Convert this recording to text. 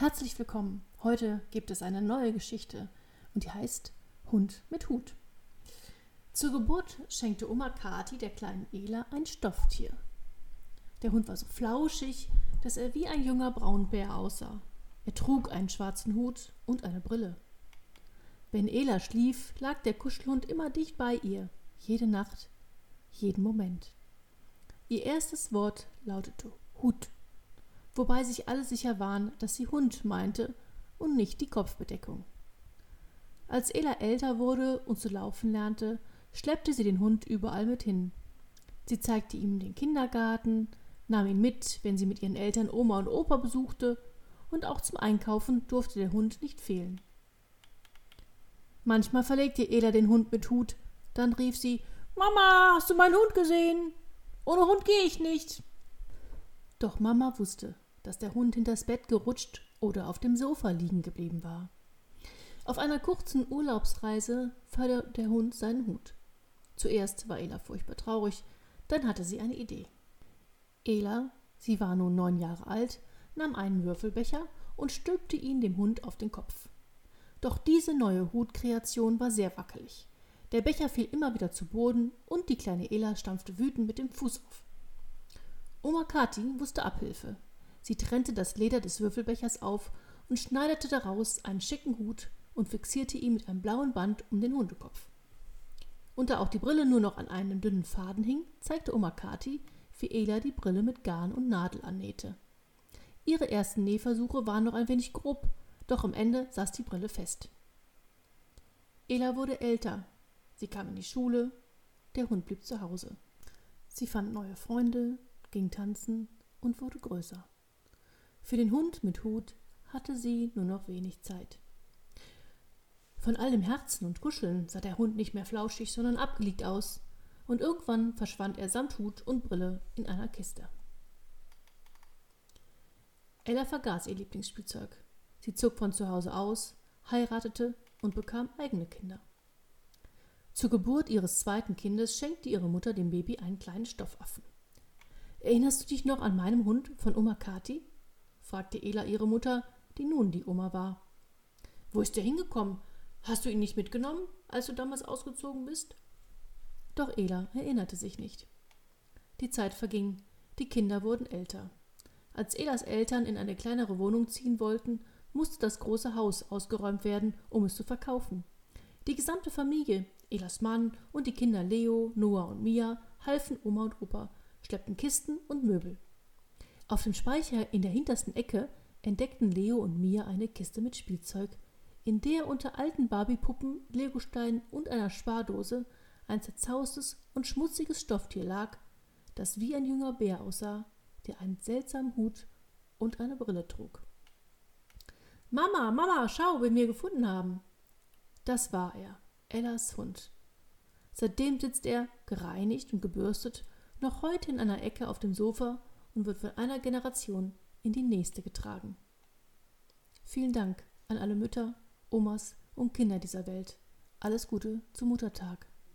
Herzlich willkommen. Heute gibt es eine neue Geschichte und die heißt Hund mit Hut. Zur Geburt schenkte Oma Kati der kleinen Ela ein Stofftier. Der Hund war so flauschig, dass er wie ein junger Braunbär aussah. Er trug einen schwarzen Hut und eine Brille. Wenn Ela schlief, lag der Kuschelhund immer dicht bei ihr, jede Nacht, jeden Moment. Ihr erstes Wort lautete Hut wobei sich alle sicher waren, dass sie Hund meinte und nicht die Kopfbedeckung. Als Ela älter wurde und zu laufen lernte, schleppte sie den Hund überall mit hin. Sie zeigte ihm den Kindergarten, nahm ihn mit, wenn sie mit ihren Eltern Oma und Opa besuchte, und auch zum Einkaufen durfte der Hund nicht fehlen. Manchmal verlegte Ela den Hund mit Hut, dann rief sie Mama, hast du meinen Hund gesehen? Ohne Hund gehe ich nicht. Doch Mama wusste, dass der Hund hinters Bett gerutscht oder auf dem Sofa liegen geblieben war. Auf einer kurzen Urlaubsreise verlor der Hund seinen Hut. Zuerst war Ela furchtbar traurig, dann hatte sie eine Idee. Ela, sie war nun neun Jahre alt, nahm einen Würfelbecher und stülpte ihn dem Hund auf den Kopf. Doch diese neue Hutkreation war sehr wackelig. Der Becher fiel immer wieder zu Boden und die kleine Ela stampfte wütend mit dem Fuß auf. Oma Kati wusste Abhilfe. Sie trennte das Leder des Würfelbechers auf und schneiderte daraus einen schicken Hut und fixierte ihn mit einem blauen Band um den Hundekopf. Und da auch die Brille nur noch an einem dünnen Faden hing, zeigte Oma Kati, wie Ela die Brille mit Garn und Nadel annähte. Ihre ersten Nähversuche waren noch ein wenig grob, doch am Ende saß die Brille fest. Ela wurde älter. Sie kam in die Schule, der Hund blieb zu Hause. Sie fand neue Freunde, ging tanzen und wurde größer. Für den Hund mit Hut hatte sie nur noch wenig Zeit. Von all dem Herzen und Kuscheln sah der Hund nicht mehr flauschig, sondern abgelegt aus, und irgendwann verschwand er samt Hut und Brille in einer Kiste. Ella vergaß ihr Lieblingsspielzeug. Sie zog von zu Hause aus, heiratete und bekam eigene Kinder. Zur Geburt ihres zweiten Kindes schenkte ihre Mutter dem Baby einen kleinen Stoffaffen. Erinnerst du dich noch an meinem Hund von Oma Kati? Fragte Ela ihre Mutter, die nun die Oma war. Wo ist er hingekommen? Hast du ihn nicht mitgenommen, als du damals ausgezogen bist? Doch Ela erinnerte sich nicht. Die Zeit verging, die Kinder wurden älter. Als Elas Eltern in eine kleinere Wohnung ziehen wollten, musste das große Haus ausgeräumt werden, um es zu verkaufen. Die gesamte Familie, Elas Mann und die Kinder Leo, Noah und Mia halfen Oma und Opa, schleppten Kisten und Möbel. Auf dem Speicher in der hintersten Ecke entdeckten Leo und Mia eine Kiste mit Spielzeug, in der unter alten Barbiepuppen, Legosteinen und einer Spardose ein zerzaustes und schmutziges Stofftier lag, das wie ein junger Bär aussah, der einen seltsamen Hut und eine Brille trug. Mama, Mama, schau, wen wir gefunden haben. Das war er, Ellas Hund. Seitdem sitzt er, gereinigt und gebürstet, noch heute in einer Ecke auf dem Sofa und wird von einer Generation in die nächste getragen. Vielen Dank an alle Mütter, Omas und Kinder dieser Welt. Alles Gute zum Muttertag.